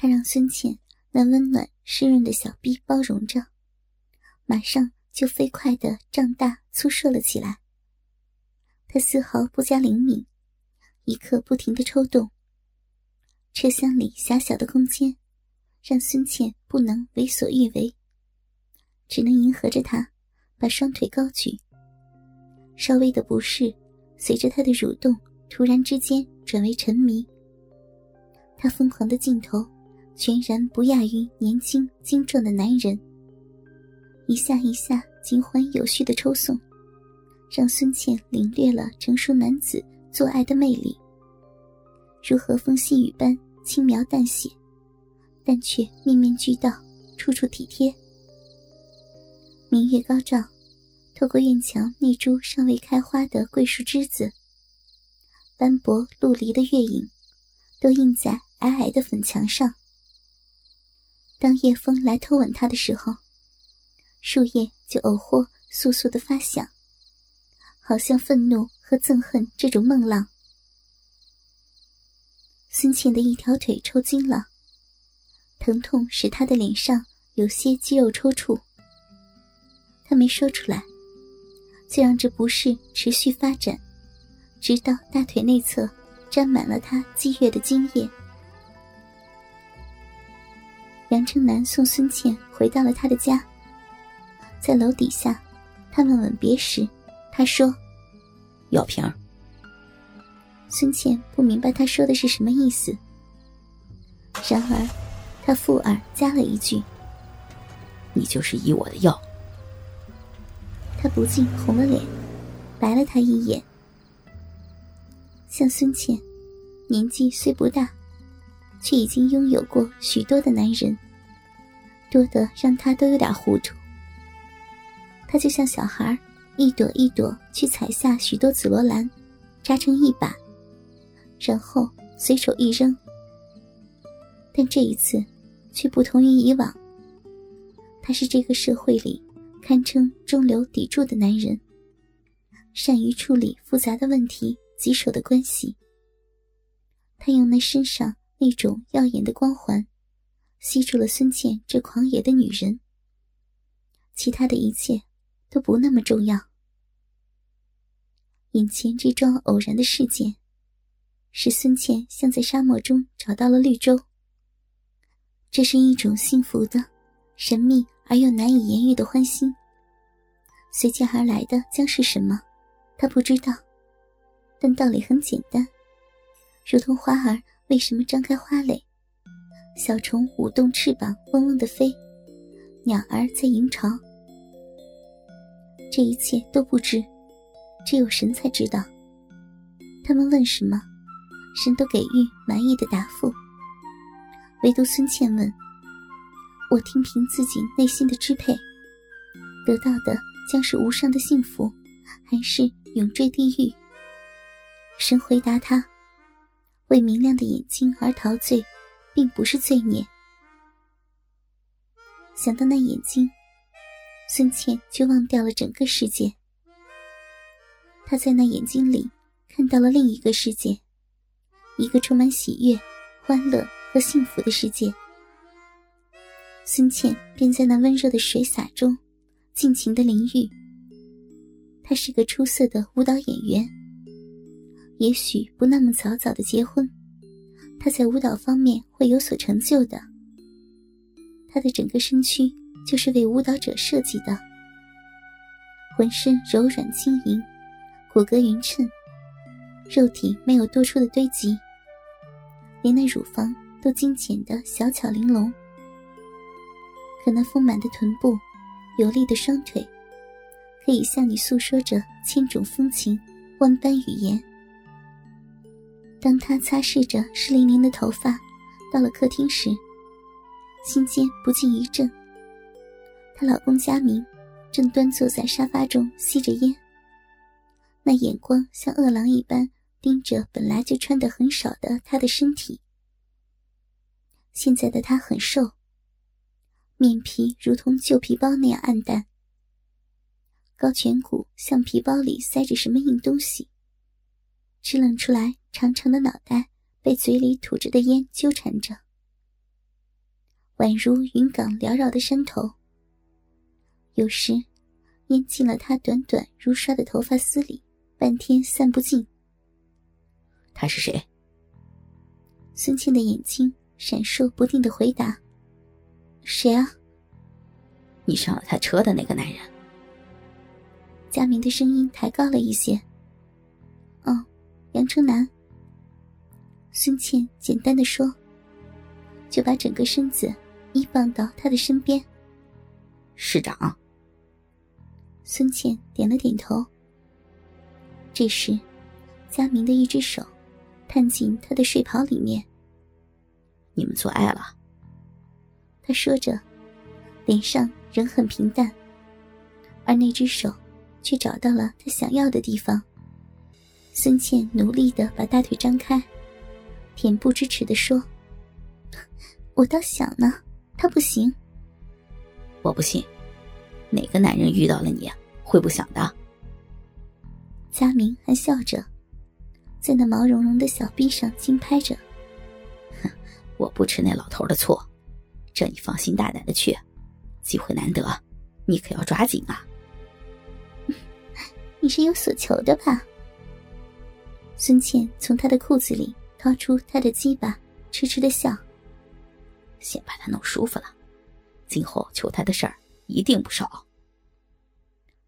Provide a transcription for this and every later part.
他让孙茜那温暖湿润的小臂包容着，马上就飞快的胀大粗硕了起来。他丝毫不加灵敏，一刻不停的抽动。车厢里狭小的空间让孙倩不能为所欲为，只能迎合着他，把双腿高举。稍微的不适随着他的蠕动，突然之间转为沉迷。他疯狂的镜头。全然不亚于年轻精壮的男人。一下一下，金欢有序的抽送，让孙倩领略了成熟男子做爱的魅力，如和风细雨般轻描淡写，但却面面俱到，处处体贴。明月高照，透过院墙那株尚未开花的桂树枝子，斑驳陆离的月影，都映在矮矮的粉墙上。当夜风来偷吻他的时候，树叶就偶或簌簌的发响，好像愤怒和憎恨这种梦浪。孙倩的一条腿抽筋了，疼痛使她的脸上有些肌肉抽搐。她没说出来，就让这不适持续发展，直到大腿内侧沾满了她积月的精液。杨正南送孙茜回到了他的家，在楼底下，他们吻别时，他说，药瓶。孙倩不明白他说的是什么意思。然而他附耳加了一句。你就是以我的药。他不禁红了脸，白了他一眼。像孙倩，年纪虽不大。却已经拥有过许多的男人多的让他都有点糊涂。他就像小孩一朵一朵去采下许多紫罗兰扎成一把然后随手一扔。但这一次却不同于以往他是这个社会里堪称中流砥柱的男人善于处理复杂的问题棘手的关系。他用那身上那种耀眼的光环吸住了孙倩这狂野的女人。其他的一切都不那么重要。眼前这桩偶然的事件是孙倩像在沙漠中找到了绿洲。这是一种幸福的神秘而又难以言喻的欢欣。随即而来的将是什么他不知道。但道理很简单如同花儿为什么张开花蕾，小虫舞动翅膀嗡嗡的飞，鸟儿在萤巢？这一切都不知，只有神才知道。他们问什么？神都给予满意的答复。唯独孙倩问，我听凭自己内心的支配，得到的将是无上的幸福，还是永坠地狱？神回答他。为明亮的眼睛而陶醉，并不是罪孽。想到那眼睛，孙倩就忘掉了整个世界。她在那眼睛里看到了另一个世界，一个充满喜悦、欢乐和幸福的世界。孙倩便在那温热的水洒中，尽情的淋浴。她是个出色的舞蹈演员。也许不那么早早的结婚，他在舞蹈方面会有所成就的。他的整个身躯就是为舞蹈者设计的。浑身柔软轻盈，骨骼匀称，肉体没有多出的堆积，连那乳房都精简的小巧玲珑。可那丰满的臀部，有力的双腿，可以向你诉说着千种风情，万般语言。当她擦拭着湿淋淋的头发到了客厅时，心间不禁一震，她老公佳明正端坐在沙发中吸着烟。那眼光像饿狼一般盯着本来就穿的很少的她的身体。现在的她很瘦，面皮如同旧皮包那样暗淡。高颧骨像皮包里塞着什么硬东西。支棱出来长长的脑袋被嘴里吐着的烟纠缠着，宛如云港缭绕的山头。有时，烟进了他短短如刷的头发丝里，半天散不尽。他是谁？孙倩的眼睛闪烁不定的回答：“谁啊？”你上了他车的那个男人。佳明的声音抬高了一些。哦，杨春南。”孙倩简单的说，就把整个身子依傍到他的身边。市长。孙倩点了点头。这时，佳明的一只手。探进他的睡袍里面。你们做爱了。他说着，脸上仍很平淡，而那只手却找到了他想要的地方。孙倩努力的把大腿张开，恬不知耻的说：“我倒想呢，他不行。”我不信，哪个男人遇到了你会不想的？佳明还笑着。在那毛茸茸的小臂上轻拍着。哼，我不吃那老头的醋，这你放心大胆的去，机会难得，你可要抓紧啊！你是有所求的吧？孙倩从他的裤子里掏出他的鸡巴，痴痴的笑。先把他弄舒服了，今后求他的事儿一定不少。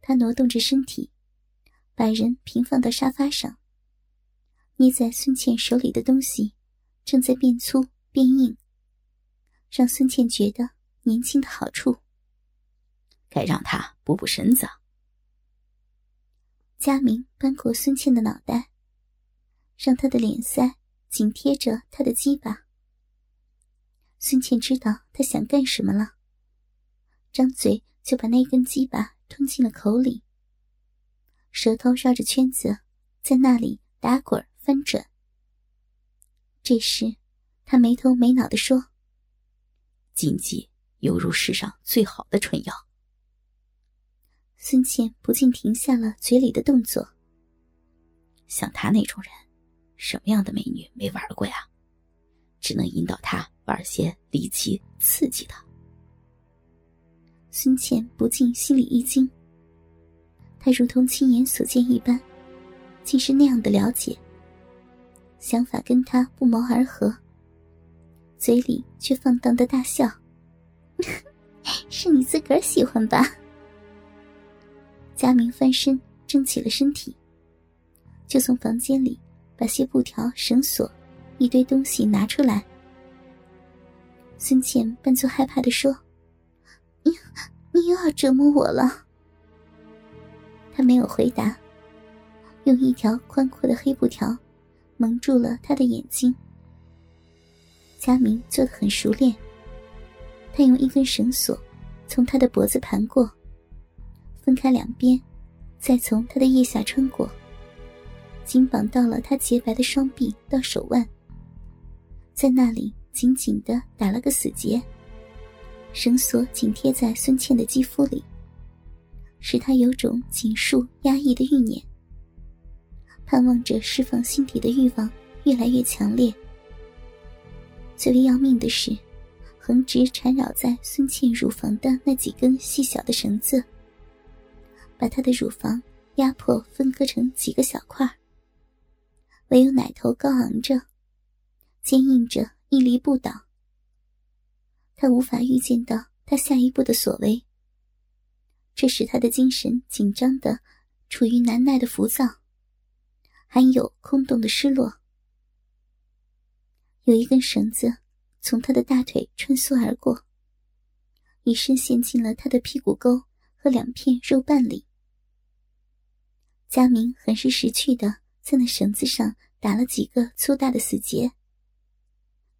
他挪动着身体，把人平放到沙发上。捏在孙倩手里的东西，正在变粗变硬，让孙倩觉得年轻的好处。该让他补补身子。佳明扳过孙倩的脑袋，让他的脸腮紧贴着他的鸡巴。孙倩知道他想干什么了，张嘴就把那根鸡巴吞进了口里，舌头绕着圈子，在那里打滚翻转。这时，他没头没脑的说：“禁忌犹如世上最好的春药。”孙倩不禁停下了嘴里的动作。像他那种人，什么样的美女没玩过呀？只能引导他玩些离奇刺激的。孙倩不禁心里一惊。他如同亲眼所见一般，竟是那样的了解。想法跟他不谋而合，嘴里却放荡的大笑：“ 是你自个儿喜欢吧？”佳明翻身挣起了身体，就从房间里把些布条、绳索、一堆东西拿出来。孙倩扮作害怕的说：“你，你又要折磨我了。”他没有回答，用一条宽阔的黑布条。蒙住了他的眼睛。佳明做的很熟练。他用一根绳索从他的脖子盘过，分开两边，再从他的腋下穿过，紧绑到了他洁白的双臂到手腕，在那里紧紧的打了个死结。绳索紧贴在孙倩的肌肤里，使她有种紧束压抑的欲念。盼望着释放心底的欲望越来越强烈。最为要命的是，横直缠绕在孙倩乳房的那几根细小的绳子，把她的乳房压迫分割成几个小块。唯有奶头高昂着，坚硬着，屹立不倒。他无法预见到他下一步的所为，这使他的精神紧张的，处于难耐的浮躁。还有空洞的失落。有一根绳子从他的大腿穿梭而过，一深陷进了他的屁股沟和两片肉瓣里。佳明很是识趣的在那绳子上打了几个粗大的死结，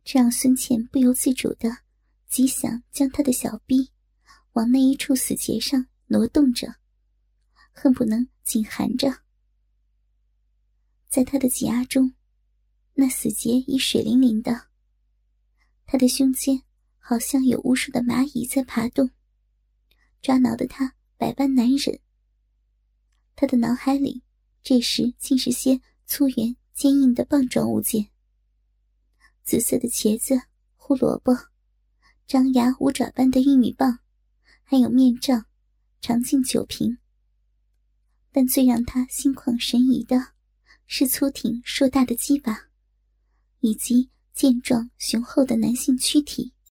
这让孙倩不由自主的极想将他的小臂往那一处死结上挪动着，恨不能紧含着。在他的挤压中，那死结已水灵灵的。他的胸间好像有无数的蚂蚁在爬动，抓挠的他百般难忍。他的脑海里这时竟是些粗圆坚硬的棒状物件：紫色的茄子、胡萝卜、张牙舞爪般的玉米棒，还有面杖、长径酒瓶。但最让他心旷神怡的，是粗挺硕大的鸡巴，以及健壮雄厚的男性躯体。